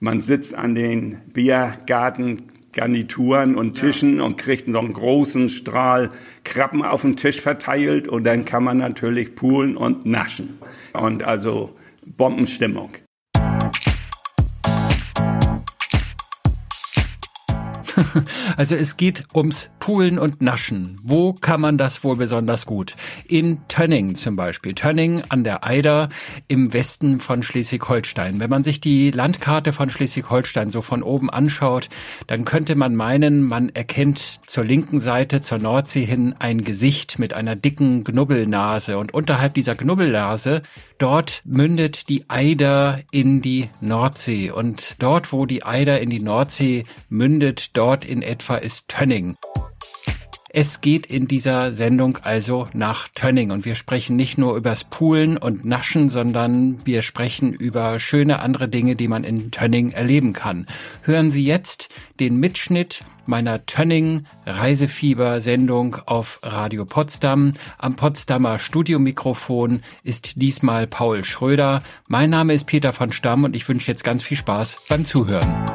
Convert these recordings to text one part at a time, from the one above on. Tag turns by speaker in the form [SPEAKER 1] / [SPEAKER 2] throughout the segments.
[SPEAKER 1] Man sitzt an den Biergarten Garnituren und Tischen ja. und kriegt noch einen großen Strahl Krabben auf den Tisch verteilt und dann kann man natürlich poolen und naschen. Und also Bombenstimmung.
[SPEAKER 2] Also es geht ums Poolen und Naschen. Wo kann man das wohl besonders gut? In Tönning zum Beispiel. Tönning an der Eider im Westen von Schleswig-Holstein. Wenn man sich die Landkarte von Schleswig-Holstein so von oben anschaut, dann könnte man meinen, man erkennt zur linken Seite, zur Nordsee hin, ein Gesicht mit einer dicken Knubbelnase. Und unterhalb dieser Knubbelnase, dort mündet die Eider in die Nordsee. Und dort, wo die Eider in die Nordsee mündet, dort Ort in etwa ist Tönning. Es geht in dieser Sendung also nach Tönning und wir sprechen nicht nur übers Poolen und Naschen, sondern wir sprechen über schöne andere Dinge, die man in Tönning erleben kann. Hören Sie jetzt den Mitschnitt meiner Tönning Reisefieber Sendung auf Radio Potsdam. Am Potsdamer Studiomikrofon ist diesmal Paul Schröder. Mein Name ist Peter von Stamm und ich wünsche jetzt ganz viel Spaß beim Zuhören.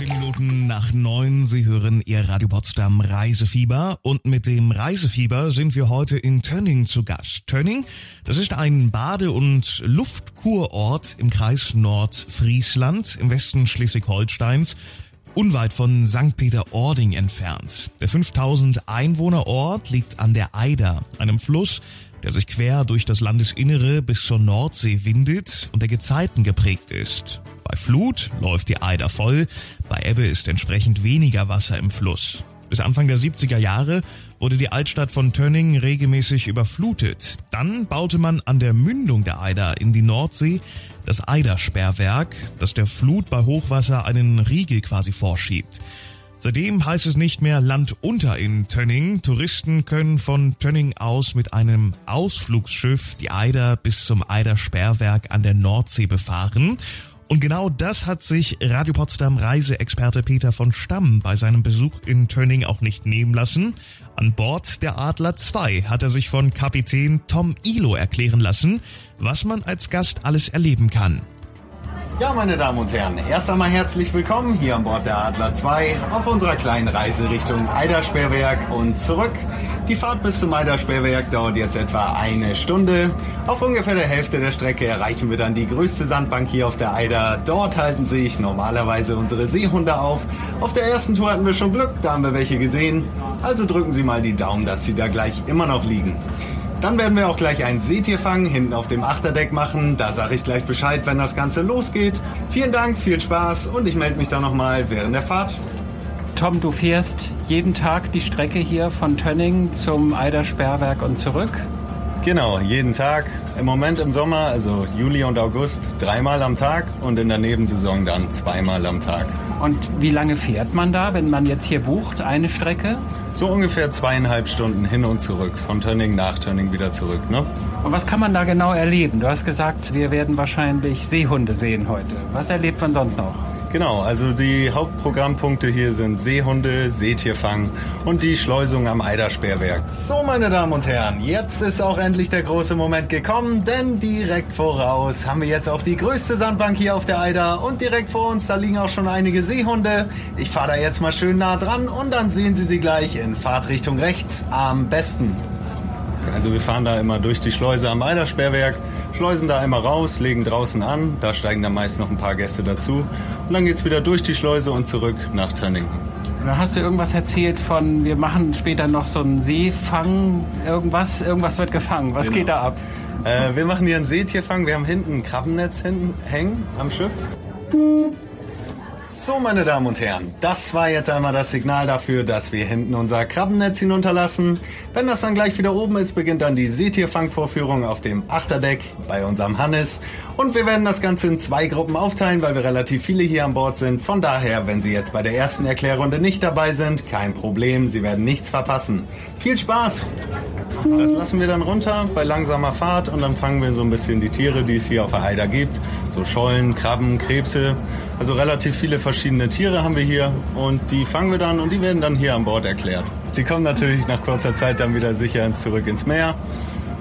[SPEAKER 3] Minuten nach neun. Sie hören Ihr Radio Potsdam Reisefieber. Und mit dem Reisefieber sind wir heute in Tönning zu Gast. Tönning, das ist ein Bade- und Luftkurort im Kreis Nordfriesland im Westen Schleswig-Holsteins unweit von St. Peter-Ording entfernt. Der 5000 Einwohnerort liegt an der Eider, einem Fluss, der sich quer durch das Landesinnere bis zur Nordsee windet und der Gezeiten geprägt ist. Bei Flut läuft die Eider voll, bei Ebbe ist entsprechend weniger Wasser im Fluss. Bis Anfang der 70er Jahre wurde die Altstadt von Tönning regelmäßig überflutet. Dann baute man an der Mündung der Eider in die Nordsee das Eidersperrwerk, das der Flut bei Hochwasser einen Riegel quasi vorschiebt. Seitdem heißt es nicht mehr Land unter in Tönning. Touristen können von Tönning aus mit einem Ausflugsschiff die Eider bis zum Eidersperrwerk an der Nordsee befahren und genau das hat sich Radio Potsdam Reiseexperte Peter von Stamm bei seinem Besuch in Tönning auch nicht nehmen lassen. An Bord der Adler 2 hat er sich von Kapitän Tom Ilo erklären lassen, was man als Gast alles erleben kann.
[SPEAKER 4] Ja, meine Damen und Herren, erst einmal herzlich willkommen hier an Bord der Adler 2 auf unserer kleinen Reise Richtung Eidersperrwerk und zurück. Die Fahrt bis zum Eidersperrwerk dauert jetzt etwa eine Stunde. Auf ungefähr der Hälfte der Strecke erreichen wir dann die größte Sandbank hier auf der Eider. Dort halten sich normalerweise unsere Seehunde auf. Auf der ersten Tour hatten wir schon Glück, da haben wir welche gesehen. Also drücken Sie mal die Daumen, dass sie da gleich immer noch liegen. Dann werden wir auch gleich ein Seetierfang hinten auf dem Achterdeck machen. Da sage ich gleich Bescheid, wenn das Ganze losgeht. Vielen Dank, viel Spaß und ich melde mich dann nochmal während der Fahrt.
[SPEAKER 2] Tom, du fährst jeden Tag die Strecke hier von Tönning zum Eidersperrwerk und zurück?
[SPEAKER 4] Genau, jeden Tag. Im Moment im Sommer, also Juli und August, dreimal am Tag und in der Nebensaison dann zweimal am Tag.
[SPEAKER 2] Und wie lange fährt man da, wenn man jetzt hier bucht, eine Strecke?
[SPEAKER 4] So ungefähr zweieinhalb Stunden hin und zurück, von Tönning nach Tönning wieder zurück. Ne?
[SPEAKER 2] Und was kann man da genau erleben? Du hast gesagt, wir werden wahrscheinlich Seehunde sehen heute. Was erlebt man sonst noch?
[SPEAKER 4] Genau, also die Hauptprogrammpunkte hier sind Seehunde, Seetierfang und die Schleusung am Eidersperrwerk. So, meine Damen und Herren, jetzt ist auch endlich der große Moment gekommen, denn direkt voraus haben wir jetzt auch die größte Sandbank hier auf der Eider und direkt vor uns, da liegen auch schon einige Seehunde. Ich fahre da jetzt mal schön nah dran und dann sehen Sie sie gleich in Fahrtrichtung rechts am besten. Also wir fahren da immer durch die Schleuse am Eidersperrwerk schleusen da einmal raus, legen draußen an, da steigen dann meist noch ein paar Gäste dazu und dann geht es wieder durch die Schleuse und zurück nach Tönning.
[SPEAKER 2] Dann hast du irgendwas erzählt von, wir machen später noch so einen Seefang, irgendwas, irgendwas wird gefangen. Was genau. geht da ab?
[SPEAKER 4] Äh, wir machen hier einen Seetierfang. Wir haben hinten ein Krabbennetz hinten hängen am Schiff. So, meine Damen und Herren, das war jetzt einmal das Signal dafür, dass wir hinten unser Krabbennetz hinunterlassen. Wenn das dann gleich wieder oben ist, beginnt dann die Seetierfangvorführung auf dem Achterdeck bei unserem Hannes. Und wir werden das Ganze in zwei Gruppen aufteilen, weil wir relativ viele hier an Bord sind. Von daher, wenn Sie jetzt bei der ersten Erklärrunde nicht dabei sind, kein Problem, Sie werden nichts verpassen. Viel Spaß! Das lassen wir dann runter bei langsamer Fahrt und dann fangen wir so ein bisschen die Tiere, die es hier auf der Eider gibt. So Schollen, Krabben, Krebse. Also relativ viele verschiedene Tiere haben wir hier und die fangen wir dann und die werden dann hier an Bord erklärt. Die kommen natürlich nach kurzer Zeit dann wieder sicher ins zurück ins Meer.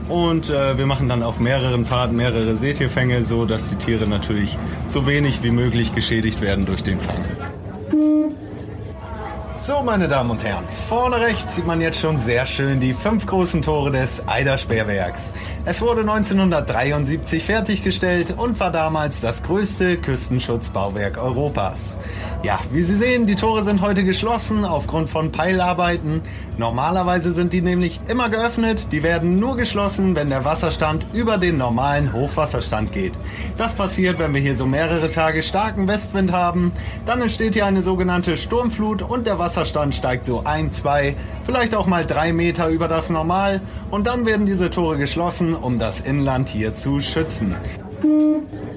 [SPEAKER 4] Und äh, wir machen dann auf mehreren Fahrten mehrere Seetierfänge, so dass die Tiere natürlich so wenig wie möglich geschädigt werden durch den Fang. So, meine Damen und Herren, vorne rechts sieht man jetzt schon sehr schön die fünf großen Tore des Eider Sperrwerks. Es wurde 1973 fertiggestellt und war damals das größte Küstenschutzbauwerk Europas. Ja, wie Sie sehen, die Tore sind heute geschlossen aufgrund von Peilarbeiten. Normalerweise sind die nämlich immer geöffnet. Die werden nur geschlossen, wenn der Wasserstand über den normalen Hochwasserstand geht. Das passiert, wenn wir hier so mehrere Tage starken Westwind haben. Dann entsteht hier eine sogenannte Sturmflut und der Wasserstand steigt so ein, zwei, vielleicht auch mal drei Meter über das Normal. Und dann werden diese Tore geschlossen, um das Inland hier zu schützen.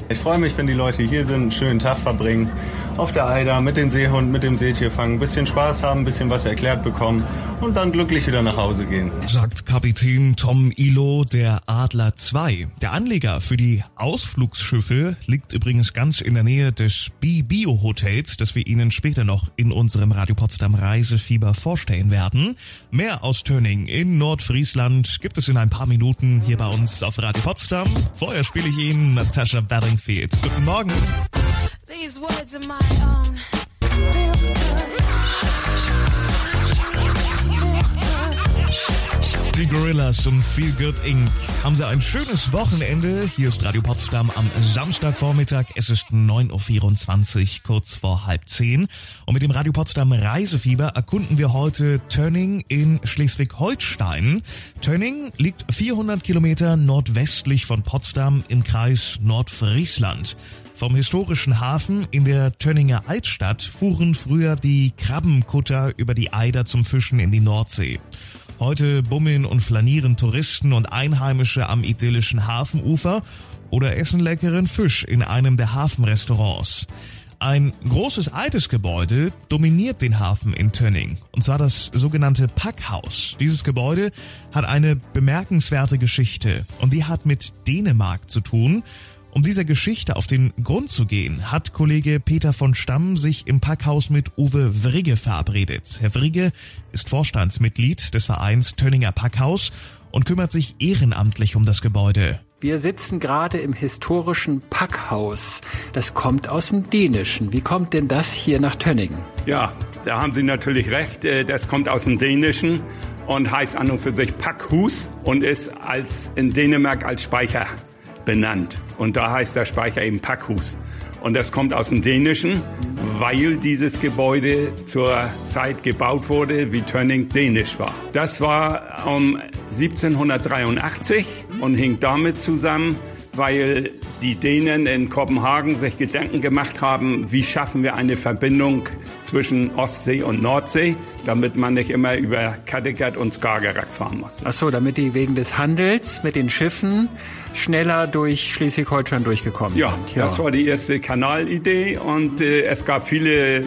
[SPEAKER 4] Ich freue mich, wenn die Leute hier sind, einen schönen Tag verbringen auf der Eider mit den Seehunden, mit dem Seetierfang, ein bisschen Spaß haben, ein bisschen was erklärt bekommen und dann glücklich wieder nach Hause gehen.
[SPEAKER 3] Sagt Kapitän Tom Ilo der Adler 2. Der Anleger für die Ausflugsschiffe liegt übrigens ganz in der Nähe des B-Bio Hotels, das wir Ihnen später noch in unserem Radio Potsdam Reisefieber vorstellen werden. Mehr aus Turning in Nordfriesland gibt es in ein paar Minuten hier bei uns auf Radio Potsdam. Vorher spiele ich Ihnen Natasha Bedingfield. Guten Morgen. These words are my own. Die Gorillas und Feel Good Inc. Haben Sie ein schönes Wochenende? Hier ist Radio Potsdam am Samstagvormittag. Es ist 9.24 Uhr, kurz vor halb zehn. Und mit dem Radio Potsdam Reisefieber erkunden wir heute Tönning in Schleswig-Holstein. Tönning liegt 400 Kilometer nordwestlich von Potsdam im Kreis Nordfriesland. Vom historischen Hafen in der Tönninger Altstadt fuhren früher die Krabbenkutter über die Eider zum Fischen in die Nordsee. Heute bummeln und flanieren Touristen und Einheimische am idyllischen Hafenufer oder essen leckeren Fisch in einem der Hafenrestaurants. Ein großes altes Gebäude dominiert den Hafen in Tönning, und zwar das sogenannte Packhaus. Dieses Gebäude hat eine bemerkenswerte Geschichte und die hat mit Dänemark zu tun um dieser Geschichte auf den Grund zu gehen, hat Kollege Peter von Stamm sich im Packhaus mit Uwe Vrigge verabredet. Herr Vrigge ist Vorstandsmitglied des Vereins Tönninger Packhaus und kümmert sich ehrenamtlich um das Gebäude.
[SPEAKER 2] Wir sitzen gerade im historischen Packhaus. Das kommt aus dem Dänischen. Wie kommt denn das hier nach Tönningen?
[SPEAKER 1] Ja, da haben Sie natürlich recht. Äh, das kommt aus dem Dänischen und heißt an und für sich Packhus und ist als in Dänemark als Speicher benannt. Und da heißt der Speicher eben Packhus. Und das kommt aus dem Dänischen, weil dieses Gebäude zur Zeit gebaut wurde, wie Tönning dänisch war. Das war um 1783 und hing damit zusammen, weil die Dänen in Kopenhagen sich Gedanken gemacht haben, wie schaffen wir eine Verbindung zwischen Ostsee und Nordsee, damit man nicht immer über Kattegat und Skagerrak fahren muss.
[SPEAKER 2] Ach so, damit die wegen des Handels mit den Schiffen schneller durch Schleswig-Holstein durchgekommen
[SPEAKER 1] ja,
[SPEAKER 2] sind.
[SPEAKER 1] Ja, das war die erste Kanalidee und äh, es gab viele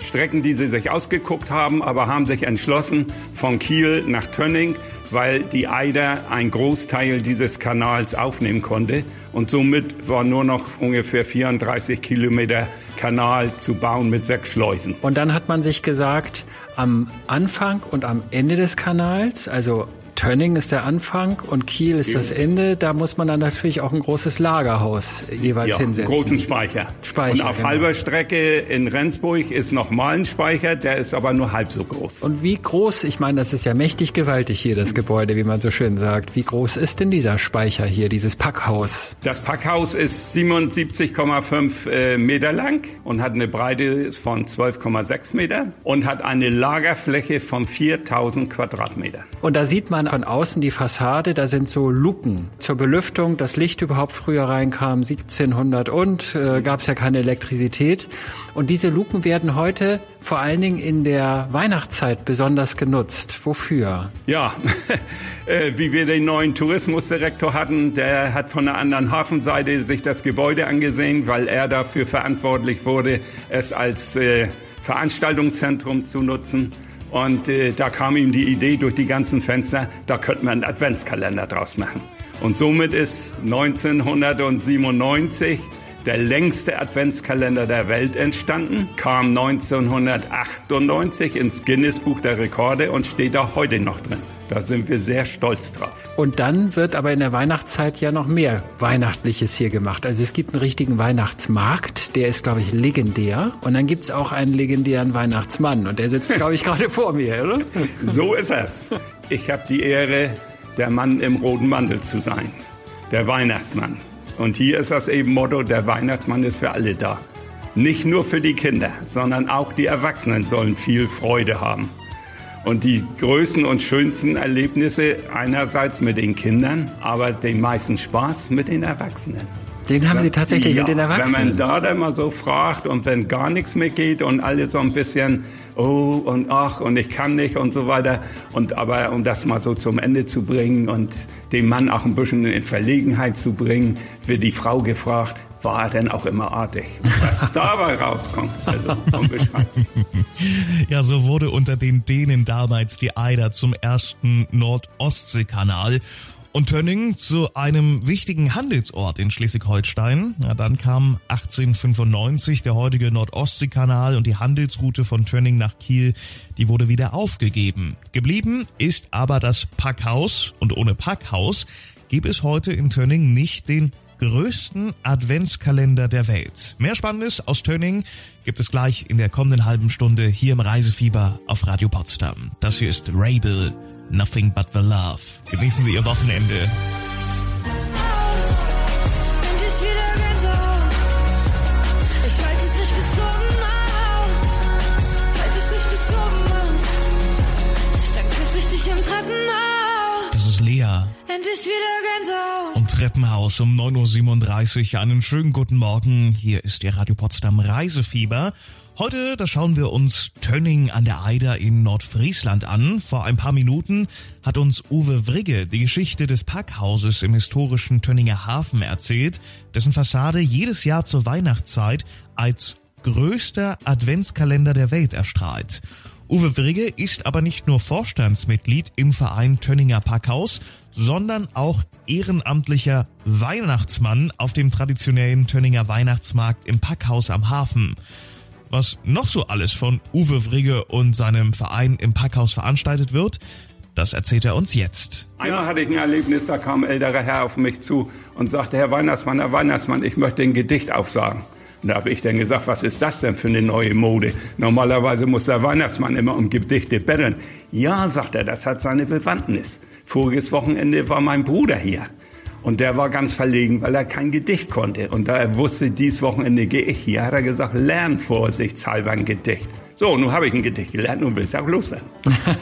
[SPEAKER 1] Strecken, die sie sich ausgeguckt haben, aber haben sich entschlossen von Kiel nach Tönning weil die Eider einen Großteil dieses Kanals aufnehmen konnte. Und somit war nur noch ungefähr 34 Kilometer Kanal zu bauen mit sechs Schleusen.
[SPEAKER 2] Und dann hat man sich gesagt, am Anfang und am Ende des Kanals, also Tönning ist der Anfang und Kiel ist das Ende. Da muss man dann natürlich auch ein großes Lagerhaus jeweils ja, hinsetzen.
[SPEAKER 1] großen Speicher. Speicher und auf genau. halber Strecke in Rendsburg ist nochmal ein Speicher, der ist aber nur halb so groß.
[SPEAKER 2] Und wie groß, ich meine, das ist ja mächtig gewaltig hier, das Gebäude, wie man so schön sagt. Wie groß ist denn dieser Speicher hier, dieses Packhaus?
[SPEAKER 1] Das Packhaus ist 77,5 äh, Meter lang und hat eine Breite von 12,6 Meter und hat eine Lagerfläche von 4000 Quadratmeter.
[SPEAKER 2] Und da sieht man von außen die Fassade, da sind so Luken zur Belüftung, das Licht überhaupt früher reinkam, 1700 und äh, gab es ja keine Elektrizität. Und diese Luken werden heute vor allen Dingen in der Weihnachtszeit besonders genutzt. Wofür?
[SPEAKER 1] Ja, äh, wie wir den neuen Tourismusdirektor hatten, der hat von der anderen Hafenseite sich das Gebäude angesehen, weil er dafür verantwortlich wurde, es als äh, Veranstaltungszentrum zu nutzen. Und äh, da kam ihm die Idee durch die ganzen Fenster, da könnte man einen Adventskalender draus machen. Und somit ist 1997 der längste Adventskalender der Welt entstanden, kam 1998 ins Guinness Buch der Rekorde und steht auch heute noch drin. Da sind wir sehr stolz drauf.
[SPEAKER 2] Und dann wird aber in der Weihnachtszeit ja noch mehr Weihnachtliches hier gemacht. Also es gibt einen richtigen Weihnachtsmarkt, der ist, glaube ich, legendär. Und dann gibt es auch einen legendären Weihnachtsmann. Und der sitzt, glaube ich, gerade vor mir, oder?
[SPEAKER 1] So ist es. Ich habe die Ehre, der Mann im roten Mantel zu sein. Der Weihnachtsmann. Und hier ist das eben Motto, der Weihnachtsmann ist für alle da. Nicht nur für die Kinder, sondern auch die Erwachsenen sollen viel Freude haben. Und die größten und schönsten Erlebnisse einerseits mit den Kindern, aber den meisten Spaß mit den Erwachsenen.
[SPEAKER 2] Den haben Sie tatsächlich
[SPEAKER 1] ja,
[SPEAKER 2] mit den Erwachsenen?
[SPEAKER 1] Wenn man da dann mal so fragt und wenn gar nichts mehr geht und alle so ein bisschen, oh und ach und ich kann nicht und so weiter. Und aber um das mal so zum Ende zu bringen und den Mann auch ein bisschen in Verlegenheit zu bringen, wird die Frau gefragt, war er denn auch immer artig. Was dabei rauskommt, also.
[SPEAKER 3] Ja, so wurde unter den Dänen damals die Eider zum ersten Nord-Ostsee-Kanal und Tönning zu einem wichtigen Handelsort in Schleswig-Holstein. Ja, dann kam 1895 der heutige Nord-Ostsee-Kanal und die Handelsroute von Tönning nach Kiel, die wurde wieder aufgegeben. Geblieben ist aber das Packhaus und ohne Packhaus gäbe es heute in Tönning nicht den größten Adventskalender der Welt. Mehr Spannendes aus Tönning gibt es gleich in der kommenden halben Stunde hier im Reisefieber auf Radio Potsdam. Das hier ist Rabel, Nothing But The Love. Genießen Sie Ihr Wochenende.
[SPEAKER 5] Endlich wieder Gänsehaut.
[SPEAKER 3] Und Treppenhaus um 9.37 Uhr. Einen schönen guten Morgen. Hier ist Ihr Radio Potsdam Reisefieber. Heute, da schauen wir uns Tönning an der Eider in Nordfriesland an. Vor ein paar Minuten hat uns Uwe Vrigge die Geschichte des Packhauses im historischen Tönninger Hafen erzählt, dessen Fassade jedes Jahr zur Weihnachtszeit als größter Adventskalender der Welt erstrahlt. Uwe Vrigge ist aber nicht nur Vorstandsmitglied im Verein Tönninger Packhaus, sondern auch ehrenamtlicher Weihnachtsmann auf dem traditionellen Tönninger Weihnachtsmarkt im Packhaus am Hafen. Was noch so alles von Uwe Vrigge und seinem Verein im Packhaus veranstaltet wird, das erzählt er uns jetzt.
[SPEAKER 1] Einmal hatte ich ein Erlebnis, da kam ein älterer Herr auf mich zu und sagte, Herr Weihnachtsmann, Herr Weihnachtsmann, ich möchte ein Gedicht aufsagen. Und da habe ich dann gesagt, was ist das denn für eine neue Mode? Normalerweise muss der Weihnachtsmann immer um Gedichte betteln. Ja, sagt er, das hat seine Bewandtnis. Voriges Wochenende war mein Bruder hier. Und der war ganz verlegen, weil er kein Gedicht konnte. Und da er wusste, dies Wochenende gehe ich hier, hat er gesagt, lern vorsichtshalber ein Gedicht. So, nun habe ich ein Gedicht gelernt, nun will es auch loswerden.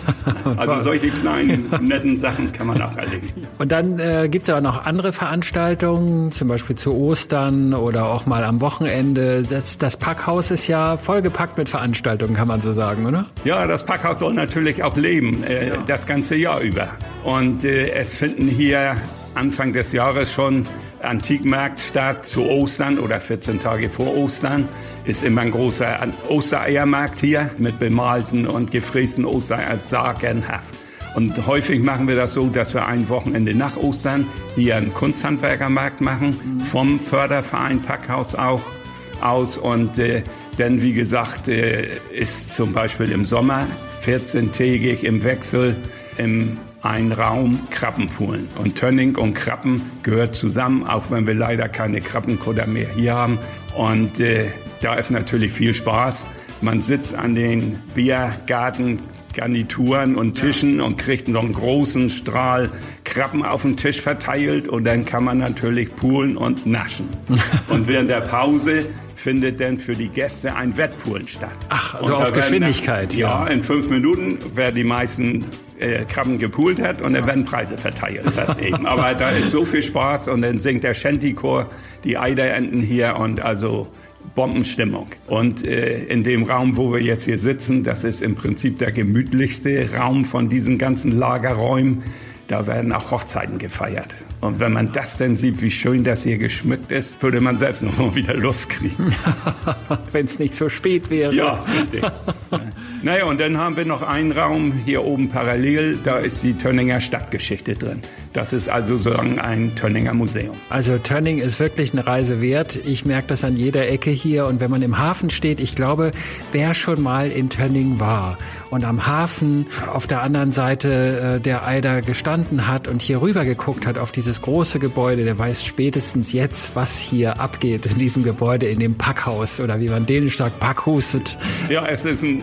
[SPEAKER 1] also solche kleinen, netten Sachen kann man auch erleben.
[SPEAKER 2] Und dann äh, gibt es aber noch andere Veranstaltungen, zum Beispiel zu Ostern oder auch mal am Wochenende. Das, das Packhaus ist ja vollgepackt mit Veranstaltungen, kann man so sagen, oder?
[SPEAKER 1] Ja, das Packhaus soll natürlich auch leben, äh, ja. das ganze Jahr über. Und äh, es finden hier Anfang des Jahres schon Antikmarkt statt zu Ostern oder 14 Tage vor Ostern ist immer ein großer Ostereiermarkt hier mit bemalten und gefrästen Ostereier sagenhaft. Und häufig machen wir das so, dass wir ein Wochenende nach Ostern hier einen Kunsthandwerkermarkt machen, vom Förderverein Packhaus auch aus. Und äh, denn wie gesagt, äh, ist zum Beispiel im Sommer 14-tägig im Wechsel im ein Raum Krabbenpoolen. Und Tönning und Krabben gehört zusammen, auch wenn wir leider keine Krabbenkutter mehr hier haben. Und äh, da ist natürlich viel Spaß. Man sitzt an den Biergarten Garnituren und Tischen und kriegt noch einen großen Strahl Krabben auf den Tisch verteilt und dann kann man natürlich poolen und naschen. und während der Pause findet dann für die Gäste ein Wettpoolen statt.
[SPEAKER 2] Ach, also auf Geschwindigkeit.
[SPEAKER 1] Dann, ja. ja, in fünf Minuten, wer die meisten äh, Krabben gepoolt hat und dann werden Preise verteilt. Das heißt eben. Aber da ist so viel Spaß und dann singt der Shanty-Chor die Eiderenten hier und also Bombenstimmung. Und äh, in dem Raum, wo wir jetzt hier sitzen, das ist im Prinzip der gemütlichste Raum von diesen ganzen Lagerräumen. Da werden auch Hochzeiten gefeiert. Und wenn man das dann sieht, wie schön das hier geschmückt ist, würde man selbst noch mal wieder Lust kriegen.
[SPEAKER 2] Wenn es nicht so spät wäre.
[SPEAKER 1] Ja, richtig. naja, und dann haben wir noch einen Raum hier oben parallel, da ist die Tönninger Stadtgeschichte drin. Das ist also sozusagen ein Tönninger Museum.
[SPEAKER 2] Also Tönning ist wirklich eine Reise wert. Ich merke das an jeder Ecke hier. Und wenn man im Hafen steht, ich glaube, wer schon mal in Tönning war und am Hafen auf der anderen Seite äh, der Eider gestanden hat und hier rüber geguckt hat auf dieses große Gebäude, der weiß spätestens jetzt, was hier abgeht in diesem Gebäude, in dem Packhaus oder wie man dänisch sagt, Packhuset.
[SPEAKER 1] Ja, es ist ein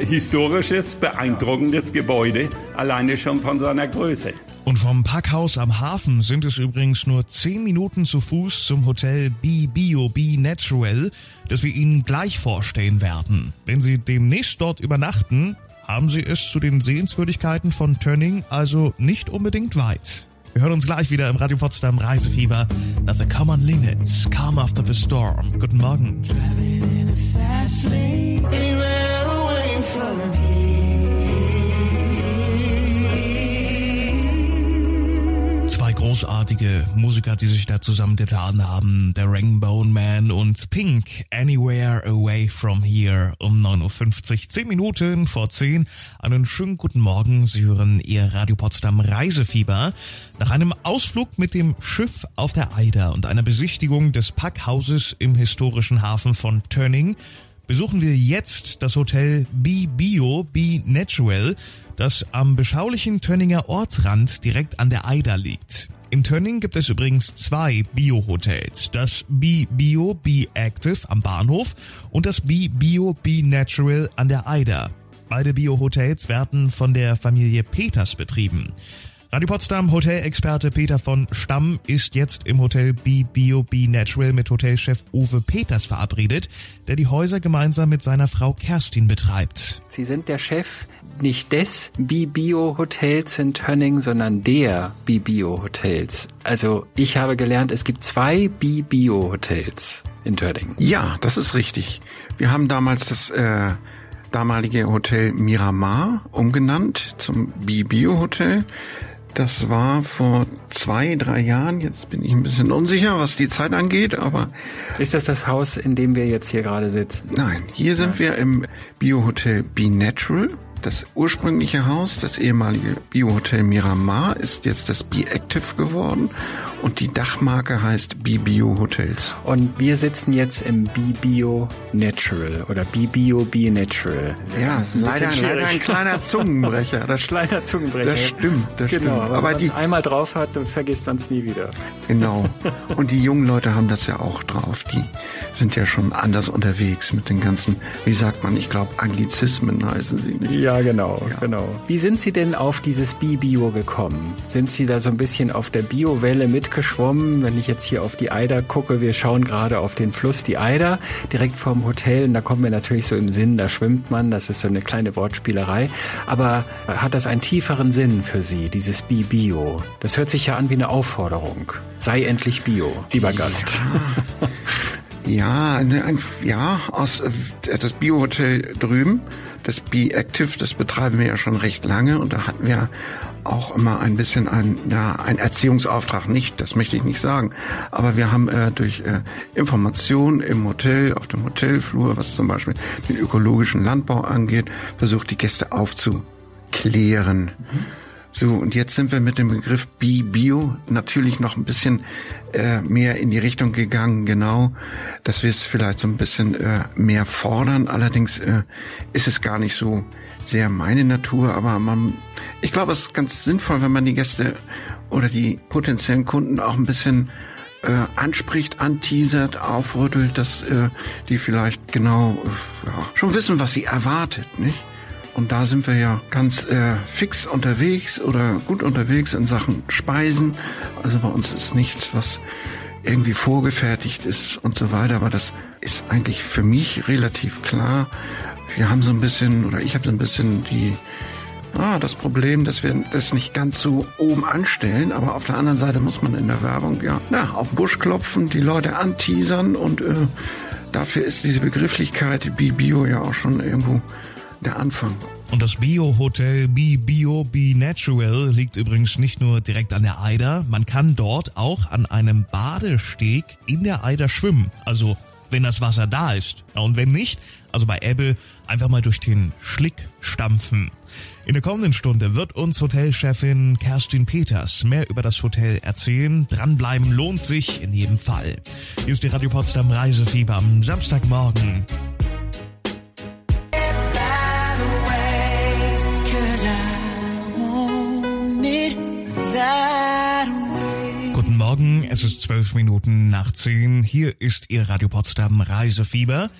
[SPEAKER 1] historisches, beeindruckendes Gebäude, alleine schon von seiner Größe.
[SPEAKER 3] Und vom Packhaus am Hafen sind es übrigens nur 10 Minuten zu Fuß zum Hotel B Bio B Natural, das wir Ihnen gleich vorstellen werden. Wenn Sie demnächst dort übernachten, haben Sie es zu den Sehenswürdigkeiten von Tönning also nicht unbedingt weit. Wir hören uns gleich wieder im Radio Potsdam Reisefieber nach The Common Linnets, Calm After the Storm. Guten Morgen. Zwei großartige Musiker, die sich da zusammengetan haben. Der Rainbow Man und Pink. Anywhere Away From Here um 9.50 Uhr. Zehn Minuten vor zehn. Einen schönen guten Morgen. Sie hören Ihr Radio Potsdam Reisefieber. Nach einem Ausflug mit dem Schiff auf der Eider und einer Besichtigung des Packhauses im historischen Hafen von Tönning besuchen wir jetzt das Hotel Be Bio Be Natural, das am beschaulichen Tönninger Ortsrand direkt an der Eider liegt. In Tönning gibt es übrigens zwei Bio-Hotels. Das Be Bio Be Active am Bahnhof und das Be Bio Be Natural an der Eider. Beide Bio-Hotels werden von der Familie Peters betrieben. Radio Potsdam Hotelexperte Peter von Stamm ist jetzt im Hotel Be Bio Be Natural mit Hotelchef Uwe Peters verabredet, der die Häuser gemeinsam mit seiner Frau Kerstin betreibt.
[SPEAKER 2] Sie sind der Chef nicht des Bibio Hotels in Tönning, sondern der Bibio Hotels. Also ich habe gelernt, es gibt zwei Bibio Hotels in Tönning.
[SPEAKER 6] Ja, das ist richtig. Wir haben damals das äh, damalige Hotel Miramar umgenannt zum Bibio Hotel. Das war vor zwei, drei Jahren. Jetzt bin ich ein bisschen unsicher, was die Zeit angeht, aber.
[SPEAKER 2] Ist das das Haus, in dem wir jetzt hier gerade sitzen?
[SPEAKER 6] Nein, hier sind wir im Biohotel Be Natural. Das ursprüngliche Haus, das ehemalige Biohotel Miramar, ist jetzt das Be Active geworden und die Dachmarke heißt Be Bio Hotels.
[SPEAKER 2] Und wir sitzen jetzt im Be Bio Natural oder Be Bio Be Natural.
[SPEAKER 6] Ja, ein leider, leider ein kleiner Zungenbrecher.
[SPEAKER 2] Das, kleiner Zungenbrecher.
[SPEAKER 6] Das stimmt, das
[SPEAKER 2] genau,
[SPEAKER 6] stimmt.
[SPEAKER 2] aber, wenn man einmal drauf hat, dann vergisst man es nie wieder.
[SPEAKER 6] genau. Und die jungen Leute haben das ja auch drauf. Die sind ja schon anders unterwegs mit den ganzen, wie sagt man, ich glaube, Anglizismen heißen sie nicht.
[SPEAKER 2] Ja, genau, genau. Wie sind Sie denn auf dieses Bi-Bio gekommen? Sind Sie da so ein bisschen auf der Bio-Welle mitgeschwommen? Wenn ich jetzt hier auf die Eider gucke, wir schauen gerade auf den Fluss, die Eider, direkt vorm Hotel. Und da kommt mir natürlich so im Sinn, da schwimmt man, das ist so eine kleine Wortspielerei. Aber hat das einen tieferen Sinn für Sie, dieses Bi-Bio? Das hört sich ja an wie eine Aufforderung. Sei endlich Bio, lieber Gast.
[SPEAKER 6] Ja, ne, ein, ja, aus äh, das Biohotel drüben, das Be Active, das betreiben wir ja schon recht lange und da hatten wir auch immer ein bisschen ein, ja, ein Erziehungsauftrag, nicht, das möchte ich nicht sagen, aber wir haben äh, durch äh, Information im Hotel, auf dem Hotelflur, was zum Beispiel den ökologischen Landbau angeht, versucht die Gäste aufzuklären. So, und jetzt sind wir mit dem Begriff Be Bio natürlich noch ein bisschen äh, mehr in die Richtung gegangen, genau, dass wir es vielleicht so ein bisschen äh, mehr fordern. Allerdings äh, ist es gar nicht so sehr meine Natur, aber man, ich glaube, es ist ganz sinnvoll, wenn man die Gäste oder die potenziellen Kunden auch ein bisschen äh, anspricht, anteasert, aufrüttelt, dass äh, die vielleicht genau äh, ja, schon wissen, was sie erwartet, nicht? Und da sind wir ja ganz äh, fix unterwegs oder gut unterwegs in Sachen Speisen. Also bei uns ist nichts, was irgendwie vorgefertigt ist und so weiter. Aber das ist eigentlich für mich relativ klar. Wir haben so ein bisschen, oder ich habe so ein bisschen die, ah, das Problem, dass wir das nicht ganz so oben anstellen. Aber auf der anderen Seite muss man in der Werbung ja na, auf den Busch klopfen, die Leute anteasern und äh, dafür ist diese Begrifflichkeit Bi-Bio ja auch schon irgendwo der Anfang.
[SPEAKER 3] Und das Bio-Hotel Be Bio Be Natural liegt übrigens nicht nur direkt an der Eider, man kann dort auch an einem Badesteg in der Eider schwimmen. Also wenn das Wasser da ist. Und wenn nicht, also bei Ebbe, einfach mal durch den Schlick stampfen. In der kommenden Stunde wird uns Hotelchefin Kerstin Peters mehr über das Hotel erzählen. Dranbleiben lohnt sich in jedem Fall. Hier ist die Radio Potsdam Reisefieber am Samstagmorgen. Morgen, es ist zwölf Minuten nach zehn. Hier ist Ihr Radio Potsdam Reisefieber.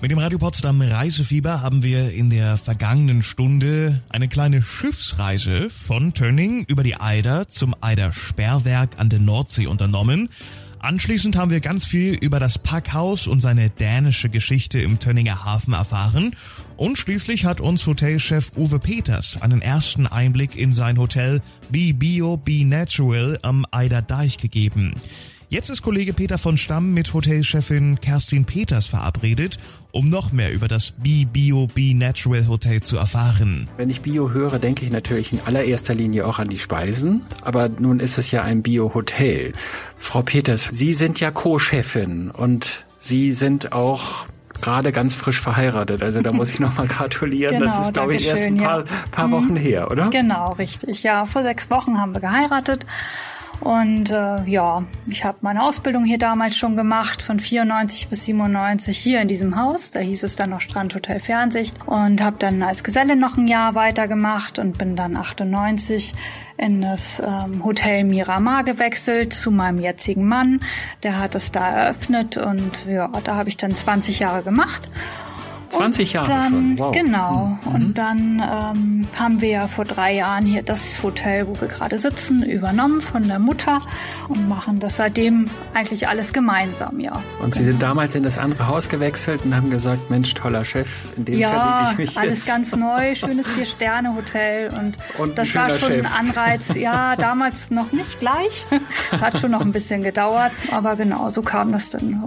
[SPEAKER 3] Mit dem Radio Potsdam Reisefieber haben wir in der vergangenen Stunde eine kleine Schiffsreise von Tönning über die Eider zum Eider Sperrwerk an der Nordsee unternommen. Anschließend haben wir ganz viel über das Packhaus und seine dänische Geschichte im Tönninger Hafen erfahren. Und schließlich hat uns Hotelchef Uwe Peters einen ersten Einblick in sein Hotel Be Bio, Be Natural am Eider Deich gegeben. Jetzt ist Kollege Peter von Stamm mit Hotelchefin Kerstin Peters verabredet, um noch mehr über das Be Bio Be Natural Hotel zu erfahren.
[SPEAKER 2] Wenn ich Bio höre, denke ich natürlich in allererster Linie auch an die Speisen. Aber nun ist es ja ein Bio-Hotel. Frau Peters, Sie sind ja Co-Chefin und Sie sind auch gerade ganz frisch verheiratet. Also da muss ich nochmal gratulieren.
[SPEAKER 7] Genau,
[SPEAKER 2] das ist, glaube ich, erst ein paar,
[SPEAKER 7] ja.
[SPEAKER 2] paar Wochen her, oder?
[SPEAKER 7] Genau, richtig. Ja, vor sechs Wochen haben wir geheiratet. Und äh, ja, ich habe meine Ausbildung hier damals schon gemacht, von 94 bis 97 hier in diesem Haus. Da hieß es dann noch Strandhotel Fernsicht. Und habe dann als Geselle noch ein Jahr weitergemacht und bin dann 98 in das ähm, Hotel Miramar gewechselt zu meinem jetzigen Mann. Der hat es da eröffnet und ja, da habe ich dann 20 Jahre gemacht.
[SPEAKER 2] 20 Jahre
[SPEAKER 7] dann,
[SPEAKER 2] schon. Wow.
[SPEAKER 7] Genau.
[SPEAKER 2] Mhm.
[SPEAKER 7] Und dann ähm, haben wir ja vor drei Jahren hier das Hotel, wo wir gerade sitzen, übernommen von der Mutter und machen das seitdem eigentlich alles gemeinsam, ja.
[SPEAKER 2] Und Sie sind damals in das andere Haus gewechselt und haben gesagt, Mensch, toller Chef, in dem
[SPEAKER 7] Ja,
[SPEAKER 2] verliebe ich mich
[SPEAKER 7] alles
[SPEAKER 2] jetzt.
[SPEAKER 7] ganz neu, schönes Vier-Sterne-Hotel und,
[SPEAKER 2] Und
[SPEAKER 7] das war schon
[SPEAKER 2] Chef.
[SPEAKER 7] ein Anreiz. Ja, damals noch nicht gleich, hat schon noch ein bisschen gedauert, aber genau, so kam das dann.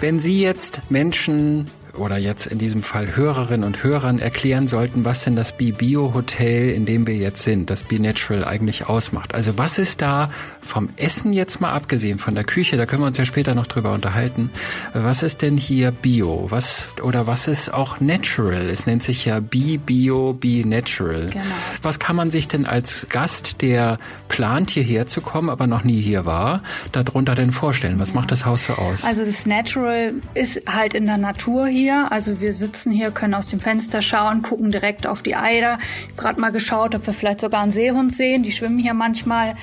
[SPEAKER 2] Wenn Sie jetzt Menschen oder jetzt in diesem Fall Hörerinnen und Hörern erklären sollten, was denn das Be-Bio Hotel, in dem wir jetzt sind, das Be Natural eigentlich ausmacht. Also was ist da vom Essen jetzt mal abgesehen, von der Küche, da können wir uns ja später noch drüber unterhalten. Was ist denn hier Bio? Was, oder was ist auch Natural? Es nennt sich ja Be Bio, Be Natural.
[SPEAKER 7] Genau.
[SPEAKER 2] Was kann man sich denn als Gast, der plant hierher zu kommen, aber noch nie hier war, darunter denn vorstellen? Was macht das Haus so aus?
[SPEAKER 7] Also das Natural ist halt in der Natur hier. Also wir sitzen hier, können aus dem Fenster schauen, gucken direkt auf die Eider. Ich habe gerade mal geschaut, ob wir vielleicht sogar einen Seehund sehen. Die schwimmen hier manchmal,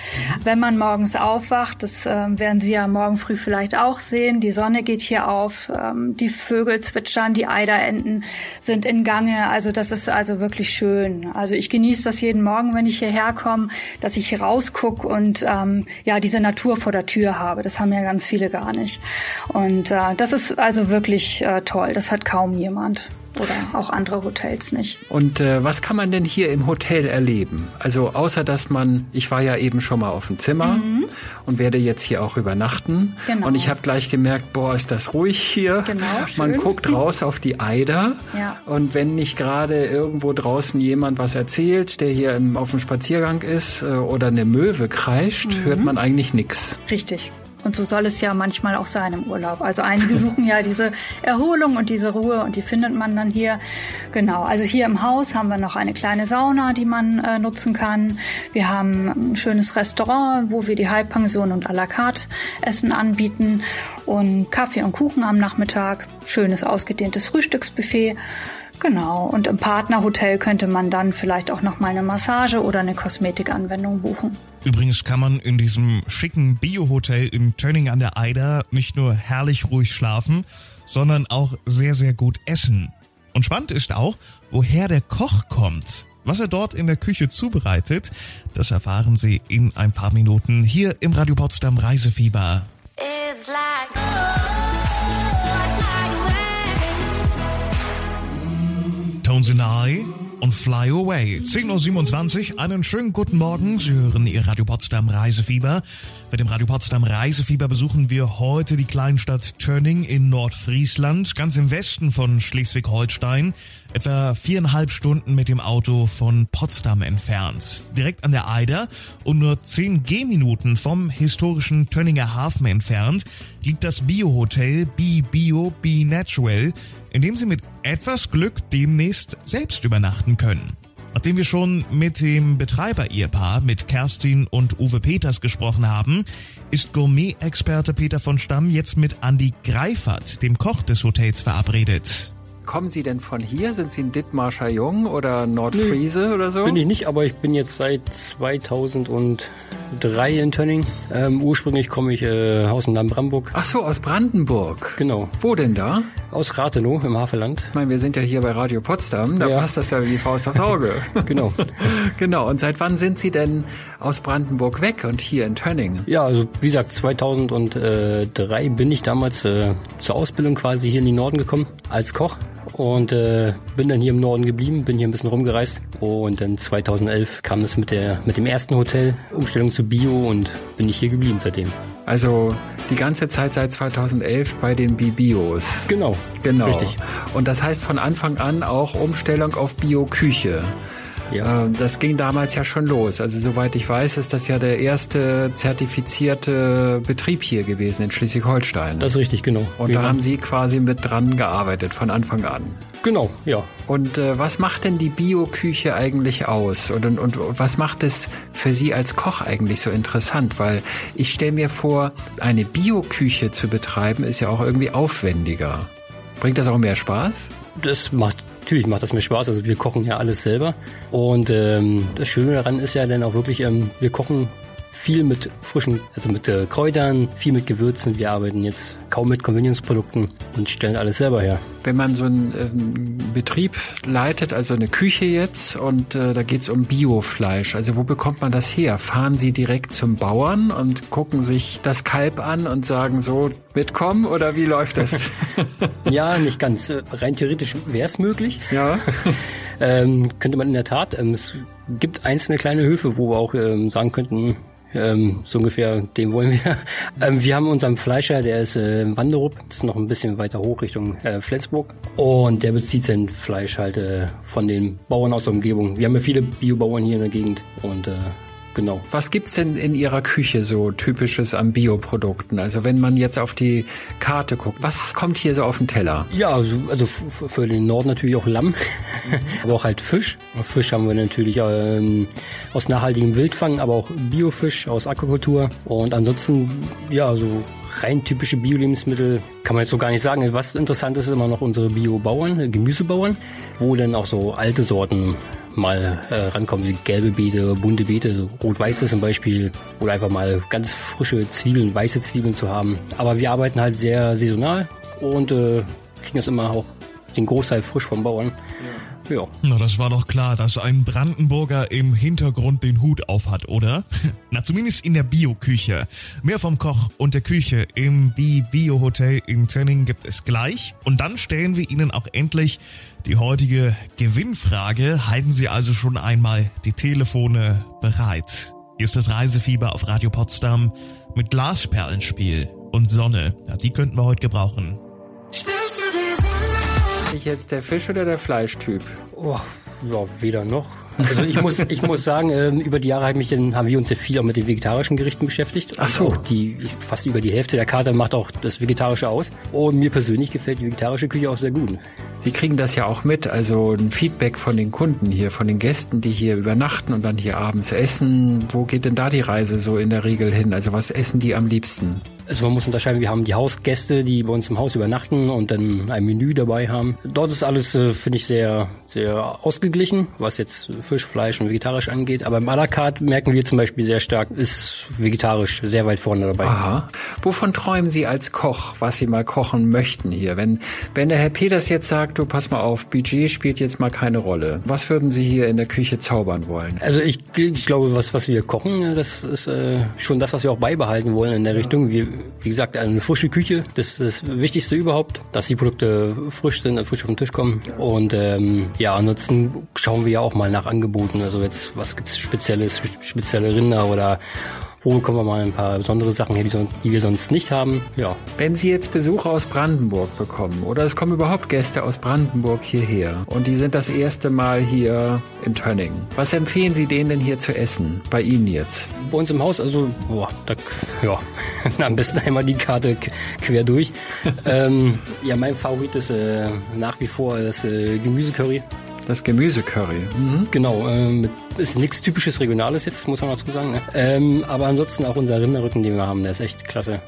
[SPEAKER 7] wenn man morgens aufwacht. Das ähm, werden Sie ja morgen früh vielleicht auch sehen. Die Sonne geht hier auf, ähm, die Vögel zwitschern, die Eiderenten sind in Gange. Also das ist also wirklich schön. Also ich genieße das jeden Morgen, wenn ich hierher komme, dass ich hier rausgucke und ähm, ja diese Natur vor der Tür habe. Das haben ja ganz viele gar nicht. Und äh, das ist also wirklich äh, toll. Das hat kaum jemand oder auch andere Hotels nicht.
[SPEAKER 2] Und äh, was kann man denn hier im Hotel erleben? Also außer dass man, ich war ja eben schon mal auf dem Zimmer und werde jetzt hier auch übernachten.
[SPEAKER 7] Mhm. Genau.
[SPEAKER 2] Und ich habe gleich gemerkt, boah, ist das ruhig hier.
[SPEAKER 7] Genau,
[SPEAKER 2] man guckt raus auf die Eider.
[SPEAKER 7] Ja.
[SPEAKER 2] Und wenn nicht gerade irgendwo draußen jemand was erzählt, der hier im, auf dem Spaziergang ist äh, oder eine Möwe kreischt,
[SPEAKER 7] Mhm.
[SPEAKER 2] hört man eigentlich nichts.
[SPEAKER 7] Richtig. Und so soll es ja manchmal auch sein im Urlaub. Also einige suchen ja diese Erholung und diese Ruhe und die findet man dann hier. Genau. Also hier im Haus haben wir noch eine kleine Sauna, die man äh, nutzen kann. Wir haben ein schönes Restaurant, wo wir die Halbpension und à la carte Essen anbieten und Kaffee und Kuchen am Nachmittag. Schönes ausgedehntes Frühstücksbuffet. Genau. Und im Partnerhotel könnte man dann vielleicht auch noch mal eine Massage oder eine Kosmetikanwendung buchen.
[SPEAKER 3] Übrigens kann man in diesem schicken Bio-Hotel in Tönning an der Eider nicht nur herrlich ruhig schlafen, sondern auch sehr, sehr gut essen. Und spannend ist auch, woher der Koch kommt. Was er dort in der Küche zubereitet, das erfahren Sie in ein paar Minuten hier im Radio Potsdam Reisefieber.
[SPEAKER 5] It's like
[SPEAKER 3] Tones and I und Fly Away. 10.27 Uhr, einen schönen guten Morgen. Sie hören Ihr Radio Potsdam Reisefieber. Mit dem Radio Potsdam Reisefieber besuchen wir heute die Kleinstadt Tönning in Nordfriesland, ganz im Westen von Schleswig-Holstein, etwa viereinhalb Stunden mit dem Auto von Potsdam entfernt. Direkt an der Eider und nur zehn Gehminuten vom historischen Tönninger Hafen entfernt liegt das Biohotel Be Bio Be Natural, in dem Sie mit etwas Glück demnächst selbst übernachten können. Nachdem wir schon mit dem Betreiber-Ehepaar, mit Kerstin und Uwe Peters gesprochen haben, ist Gourmet-Experte Peter von Stamm jetzt mit Andy Greifert, dem Koch des Hotels, verabredet.
[SPEAKER 2] Kommen Sie denn von hier? Sind Sie ein Dithmarscher Jung oder Nordfriese nee, oder so?
[SPEAKER 8] Bin ich nicht, aber ich bin jetzt seit 2003 in Tönning. Ähm, ursprünglich komme ich äh, aus dem Land Brandenburg.
[SPEAKER 2] Ach so, aus Brandenburg.
[SPEAKER 8] Genau.
[SPEAKER 2] Wo denn da?
[SPEAKER 8] Aus Rathenow im Havelland.
[SPEAKER 2] Ich meine, wir sind ja hier bei Radio Potsdam, da ja. passt das ja wie die Faust aufs Auge.
[SPEAKER 8] genau.
[SPEAKER 2] genau. Und seit wann sind Sie denn aus Brandenburg weg und hier in Tönning?
[SPEAKER 8] Ja, also wie gesagt, 2003 bin ich damals äh, zur Ausbildung quasi hier in den Norden gekommen als Koch und äh, bin dann hier im Norden geblieben, bin hier ein bisschen rumgereist und dann 2011 kam es mit der mit dem ersten Hotel Umstellung zu Bio und bin ich hier geblieben seitdem.
[SPEAKER 2] Also die ganze Zeit seit 2011 bei den Bibios.
[SPEAKER 8] Genau.
[SPEAKER 2] Genau.
[SPEAKER 8] Richtig.
[SPEAKER 2] Und das heißt von Anfang an auch Umstellung auf Bio-Küche. Ja. Ähm, das ging damals ja schon los. Also soweit ich weiß, ist das ja der erste zertifizierte Betrieb hier gewesen in Schleswig-Holstein.
[SPEAKER 8] Das ist richtig, genau.
[SPEAKER 2] Und Wir da haben Sie quasi mit dran gearbeitet von Anfang an.
[SPEAKER 8] Genau, ja.
[SPEAKER 2] Und äh, was macht denn die Bio-Küche eigentlich aus? Und, und, und was macht es für Sie als Koch eigentlich so interessant? Weil ich stelle mir vor, eine Bio-Küche zu betreiben, ist ja auch irgendwie aufwendiger. Bringt das auch mehr Spaß?
[SPEAKER 8] Das macht Natürlich macht das mir Spaß. Also wir kochen ja alles selber. Und ähm, das Schöne daran ist ja dann auch wirklich, ähm, wir kochen viel mit frischen, also mit äh, Kräutern, viel mit Gewürzen. Wir arbeiten jetzt kaum mit Convenience-Produkten und stellen alles selber her.
[SPEAKER 2] Wenn man so einen ähm, Betrieb leitet, also eine Küche jetzt, und äh, da geht's um Biofleisch, also wo bekommt man das her? Fahren Sie direkt zum Bauern und gucken sich das Kalb an und sagen so, mitkommen oder wie läuft das?
[SPEAKER 8] ja, nicht ganz. Rein theoretisch wäre es möglich.
[SPEAKER 2] Ja.
[SPEAKER 8] ähm, könnte man in der Tat. Ähm, es gibt einzelne kleine Höfe, wo wir auch ähm, sagen könnten, ähm, so ungefähr, den wollen wir. Ähm, wir haben unseren Fleischer, der ist äh, Wanderup, das ist noch ein bisschen weiter hoch Richtung äh, Flensburg. Und der bezieht sein Fleisch halt äh, von den Bauern aus der Umgebung. Wir haben ja viele Biobauern hier in der Gegend und äh, genau.
[SPEAKER 2] Was gibt's denn in Ihrer Küche so typisches an Bioprodukten? Also wenn man jetzt auf die Karte guckt, was kommt hier so auf den Teller?
[SPEAKER 8] Ja, also, also für den Norden natürlich auch Lamm, aber auch halt Fisch. Fisch haben wir natürlich ähm, aus nachhaltigem Wildfang, aber auch Biofisch aus Aquakultur. Und ansonsten, ja, so rein typische Bio-Lebensmittel kann man jetzt so gar nicht sagen. Was interessant ist, ist immer noch unsere Bio-Bauern, Gemüsebauern, wo dann auch so alte Sorten mal äh, rankommen. Sie gelbe Beete, bunte Beete, so rot-weiße zum Beispiel, oder einfach mal ganz frische Zwiebeln, weiße Zwiebeln zu haben. Aber wir arbeiten halt sehr saisonal und äh, kriegen das immer auch den Großteil frisch vom Bauern.
[SPEAKER 3] Ja. Na, das war doch klar, dass ein Brandenburger im Hintergrund den Hut auf hat, oder? Na, zumindest in der Bio-Küche. Mehr vom Koch und der Küche im Bi-Bio-Hotel in Tönning gibt es gleich. Und dann stellen wir Ihnen auch endlich die heutige Gewinnfrage. Halten Sie also schon einmal die Telefone bereit. Hier ist das Reisefieber auf Radio Potsdam mit Glasperlenspiel und Sonne. Ja, die könnten wir heute gebrauchen
[SPEAKER 2] ich jetzt der Fisch- oder der Fleischtyp?
[SPEAKER 8] Oh, ja, weder noch. Also ich muss, ich muss sagen, äh, über die Jahre haben, mich haben wir uns ja viel auch mit den vegetarischen Gerichten beschäftigt.
[SPEAKER 2] Ach so.
[SPEAKER 8] Auch die, fast über die Hälfte der Karte macht auch das Vegetarische aus. Und mir persönlich gefällt die vegetarische Küche auch sehr gut.
[SPEAKER 2] Sie kriegen das ja auch mit, also ein Feedback von den Kunden hier, von den Gästen, die hier übernachten und dann hier abends essen. Wo geht denn da die Reise so in der Regel hin? Also was essen die am liebsten?
[SPEAKER 8] Also man muss unterscheiden, wir haben die Hausgäste, die bei uns im Haus übernachten und dann ein Menü dabei haben. Dort ist alles, äh, finde ich, sehr, sehr ausgeglichen, was jetzt Fisch, Fleisch und vegetarisch angeht. Aber im à la carte merken wir zum Beispiel sehr stark, ist vegetarisch sehr weit vorne dabei.
[SPEAKER 2] Aha. Wovon träumen Sie als Koch, was Sie mal kochen möchten hier? Wenn, wenn der Herr Peters jetzt sagt, du pass mal auf, Budget spielt jetzt mal keine Rolle. Was würden Sie hier in der Küche zaubern wollen?
[SPEAKER 8] Also ich, ich glaube, was, was wir kochen, das ist äh, schon das, was wir auch beibehalten wollen in der Richtung. Wir, wie gesagt, eine frische Küche, das ist das Wichtigste überhaupt, dass die Produkte frisch sind, frisch auf den Tisch kommen. Und ähm, ja, ansonsten schauen wir ja auch mal nach Angeboten. Also jetzt, was gibt's Spezielles, spezielle Rinder oder wo bekommen wir mal ein paar besondere Sachen her, die, son die wir sonst nicht haben. Ja.
[SPEAKER 2] Wenn Sie jetzt Besucher aus Brandenburg bekommen oder es kommen überhaupt Gäste aus Brandenburg hierher und die sind das erste Mal hier in Tönning, was empfehlen Sie denen denn hier zu essen? Bei Ihnen jetzt?
[SPEAKER 8] Bei uns im Haus, also, boah, da, ja, am besten einmal die Karte quer durch. ähm, ja, mein Favorit ist äh, nach wie vor das äh, Gemüsecurry.
[SPEAKER 2] Das Gemüsecurry. Mhm.
[SPEAKER 8] Genau, ähm, ist nichts typisches Regionales jetzt, muss man dazu sagen. Ne? Ähm, aber ansonsten auch unser Rinderrücken, den wir haben, der ist echt klasse.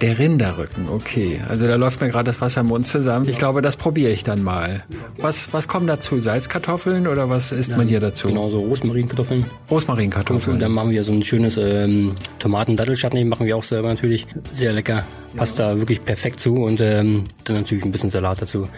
[SPEAKER 2] Der Rinderrücken, okay. Also da läuft mir gerade das Wasser im Mund zusammen. Ich glaube, das probiere ich dann mal. Was, was kommt dazu? Salzkartoffeln oder was isst ja, man hier dazu?
[SPEAKER 8] Genau, so Rosmarinkartoffeln.
[SPEAKER 2] Rosmarinkartoffeln.
[SPEAKER 8] Und dann machen wir so ein schönes ähm, Tomaten-Dattelchutney, machen wir auch selber natürlich. Sehr lecker. Passt da wirklich perfekt zu und ähm, dann natürlich ein bisschen Salat dazu.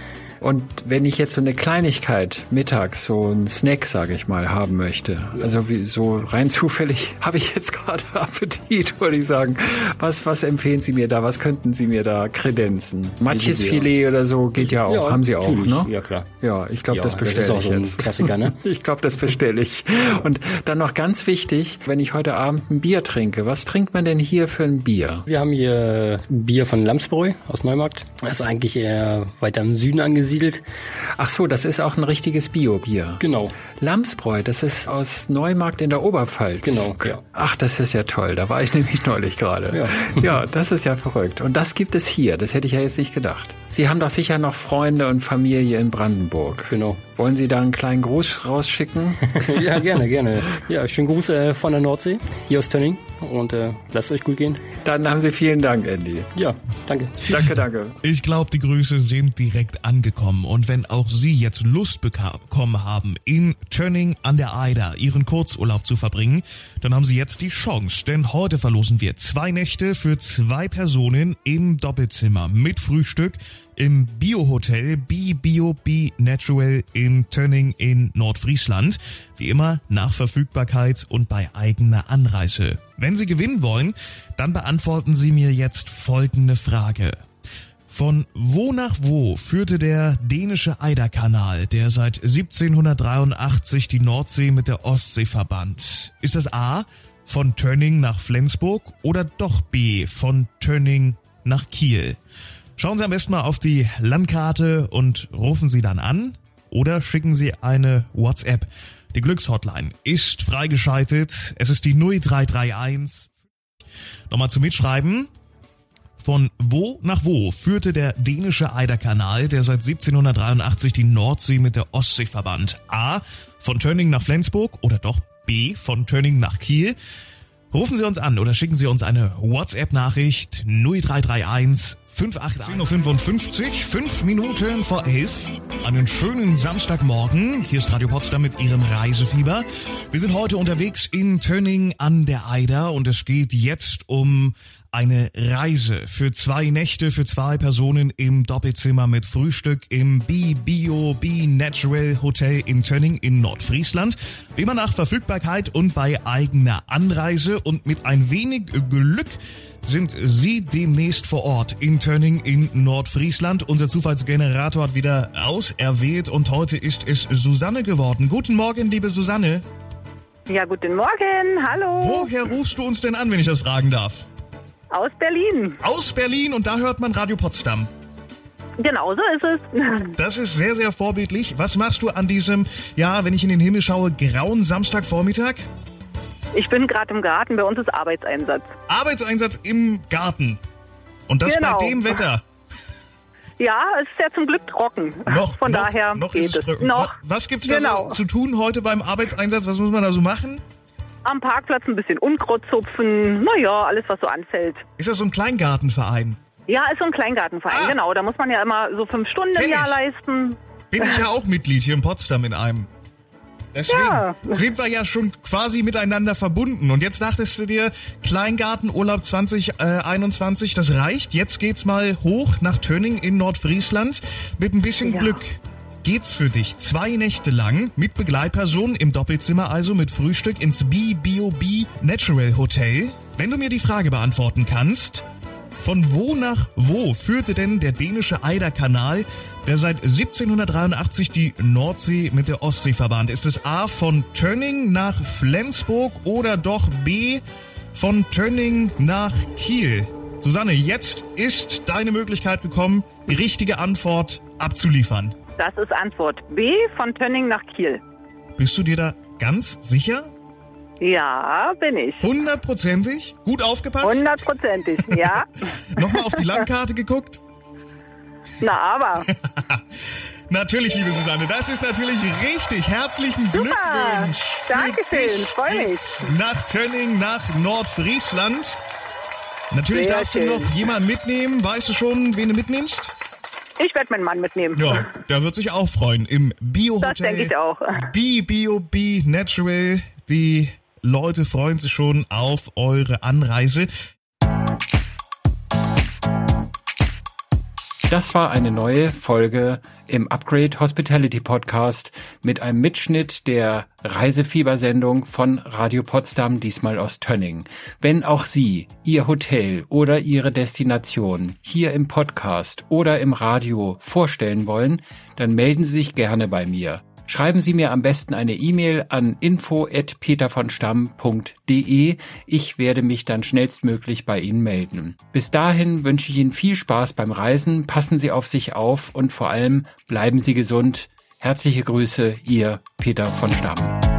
[SPEAKER 2] Und wenn ich jetzt so eine Kleinigkeit mittags, so ein Snack, sage ich mal, haben möchte, also wie, so rein zufällig habe ich jetzt gerade Appetit, würde ich sagen. Was, was empfehlen Sie mir da? Was könnten Sie mir da kredenzen? Matjesfilet oder so geht ja auch, ja, haben Sie auch, ne?
[SPEAKER 8] Ja, klar.
[SPEAKER 2] Ja, ich glaube, ja, das bestelle
[SPEAKER 8] das ist
[SPEAKER 2] auch
[SPEAKER 8] ich so ein Klassiker, ne?
[SPEAKER 2] ich glaube, das bestelle ich. Und dann noch ganz wichtig, wenn ich heute Abend ein Bier trinke, was trinkt man denn hier für ein Bier?
[SPEAKER 8] Wir haben hier Bier von Lamsbräu aus Neumarkt. Das ist eigentlich eher weiter im Süden angesiedelt angesiedelt.
[SPEAKER 2] Ach so, das ist auch ein richtiges Bio-Bier.
[SPEAKER 8] Genau.
[SPEAKER 2] Lamsbräu, das ist aus Neumarkt in der Oberpfalz.
[SPEAKER 8] Genau, ja.
[SPEAKER 2] Ach, das ist ja toll. Da war ich nämlich neulich gerade. Ja. ja, das ist ja verrückt. Und das gibt es hier. Das hätte ich ja jetzt nicht gedacht. Sie haben doch sicher noch Freunde und Familie in Brandenburg.
[SPEAKER 8] Genau.
[SPEAKER 2] Wollen Sie da einen kleinen Gruß rausschicken?
[SPEAKER 8] ja, gerne, gerne. Ja, schönen Gruß äh, von der Nordsee, hier aus Tönning. Und äh, lasst euch gut gehen.
[SPEAKER 2] Dann haben Sie vielen Dank, Andy.
[SPEAKER 8] Ja, danke.
[SPEAKER 2] Danke, danke.
[SPEAKER 3] Ich glaube, die Grüße sind direkt angekommen. Und wenn auch Sie jetzt Lust bekommen haben, in Tönning an der Eider Ihren Kurzurlaub zu verbringen, dann haben Sie jetzt die Chance. Denn heute verlosen wir zwei Nächte für zwei Personen im Doppelzimmer mit Frühstück im Biohotel B Bio B Natural in Tönning in Nordfriesland. Wie immer nach Verfügbarkeit und bei eigener Anreise. Wenn Sie gewinnen wollen, dann beantworten Sie mir jetzt folgende Frage. Von wo nach wo führte der dänische Eiderkanal, der seit 1783 die Nordsee mit der Ostsee verband? Ist das A von Tönning nach Flensburg oder doch B von Tönning nach Kiel? Schauen Sie am besten mal auf die Landkarte und rufen Sie dann an oder schicken Sie eine WhatsApp. Die Glückshotline ist freigeschaltet. Es ist die 0331. Nochmal zum Mitschreiben. Von wo nach wo führte der dänische Eiderkanal, der seit 1783 die Nordsee mit der Ostsee verband? A. Von Tönning nach Flensburg oder doch B. Von Tönning nach Kiel? Rufen Sie uns an oder schicken Sie uns eine WhatsApp-Nachricht 0331 588.55 5 Minuten vor 11. Einen schönen Samstagmorgen. Hier ist Radio Potsdam mit Ihrem Reisefieber. Wir sind heute unterwegs in Tönning an der Eider und es geht jetzt um eine Reise für zwei Nächte für zwei Personen im Doppelzimmer mit Frühstück im B Bio B Natural Hotel in Tönning in Nordfriesland. Wie immer nach Verfügbarkeit und bei eigener Anreise und mit ein wenig Glück sind Sie demnächst vor Ort in Tönning in Nordfriesland. Unser Zufallsgenerator hat wieder auserwählt und heute ist es Susanne geworden. Guten Morgen, liebe Susanne.
[SPEAKER 9] Ja, guten Morgen. Hallo.
[SPEAKER 3] Woher rufst du uns denn an, wenn ich das fragen darf?
[SPEAKER 9] Aus Berlin.
[SPEAKER 3] Aus Berlin und da hört man Radio Potsdam.
[SPEAKER 9] Genau so ist es.
[SPEAKER 3] Das ist sehr, sehr vorbildlich. Was machst du an diesem, ja, wenn ich in den Himmel schaue, grauen Samstagvormittag?
[SPEAKER 9] Ich bin gerade im Garten, bei uns ist Arbeitseinsatz.
[SPEAKER 3] Arbeitseinsatz im Garten. Und das genau. bei dem Wetter.
[SPEAKER 9] Ja, es ist ja zum Glück trocken.
[SPEAKER 3] Noch,
[SPEAKER 9] Von
[SPEAKER 3] noch,
[SPEAKER 9] daher
[SPEAKER 3] noch
[SPEAKER 9] geht
[SPEAKER 3] ist es trocken. Noch. Was gibt's da genau. so zu tun heute beim Arbeitseinsatz? Was muss man da so machen?
[SPEAKER 9] Am Parkplatz ein bisschen Unkraut zupfen. Naja, alles, was so anfällt.
[SPEAKER 3] Ist das so ein Kleingartenverein?
[SPEAKER 9] Ja, ist so ein Kleingartenverein, ah. genau. Da muss man ja immer so fünf Stunden Kenn im Jahr ich. leisten.
[SPEAKER 3] Bin ich ja auch Mitglied hier in Potsdam in einem. Deswegen ja. sind wir ja schon quasi miteinander verbunden. Und jetzt dachtest du dir, Kleingartenurlaub 2021, das reicht. Jetzt geht's mal hoch nach Tönning in Nordfriesland. Mit ein bisschen ja. Glück geht's für dich zwei Nächte lang mit Begleitperson im Doppelzimmer, also mit Frühstück ins B-Bio-B Natural Hotel. Wenn du mir die Frage beantworten kannst, Von wo nach wo führte denn der dänische Eiderkanal, der seit 1783 die Nordsee mit der Ostsee verband? Ist es A von Tönning nach Flensburg oder doch B von Tönning nach Kiel? Susanne, jetzt ist deine Möglichkeit gekommen, die richtige Antwort abzuliefern.
[SPEAKER 9] Das ist Antwort B von Tönning nach Kiel.
[SPEAKER 3] Bist du dir da ganz sicher?
[SPEAKER 9] Ja, bin ich.
[SPEAKER 3] Hundertprozentig? Gut aufgepasst?
[SPEAKER 9] Hundertprozentig, ja.
[SPEAKER 3] Nochmal auf die Landkarte geguckt?
[SPEAKER 9] Na, aber.
[SPEAKER 3] natürlich, liebe Susanne, das ist natürlich richtig. Herzlichen
[SPEAKER 9] Super.
[SPEAKER 3] Glückwunsch.
[SPEAKER 9] Dankeschön,
[SPEAKER 3] dich
[SPEAKER 9] freu mich.
[SPEAKER 3] Nach Tönning, nach Nordfriesland. Natürlich
[SPEAKER 9] Sehr
[SPEAKER 3] darfst du
[SPEAKER 9] schön.
[SPEAKER 3] noch jemanden mitnehmen. Weißt du schon, wen du mitnimmst?
[SPEAKER 9] Ich werde meinen Mann mitnehmen.
[SPEAKER 3] Ja, der wird sich auch freuen. Im Bio-Hotel.
[SPEAKER 9] Das denke ich auch.
[SPEAKER 3] Be Bio Be Natural. Die Leute freuen sich schon auf eure Anreise.
[SPEAKER 2] Das war eine neue Folge im Upgrade Hospitality Podcast mit einem Mitschnitt der Reisefiebersendung von Radio Potsdam, diesmal aus Tönning. Wenn auch Sie Ihr Hotel oder Ihre Destination hier im Podcast oder im Radio vorstellen wollen, dann melden Sie sich gerne bei mir. Schreiben Sie mir am besten eine E-Mail an info@petervonstamm.de. Ich werde mich dann schnellstmöglich bei Ihnen melden. Bis dahin wünsche ich Ihnen viel Spaß beim Reisen, passen Sie auf sich auf und vor allem bleiben Sie gesund. Herzliche Grüße, Ihr Peter von Stamm.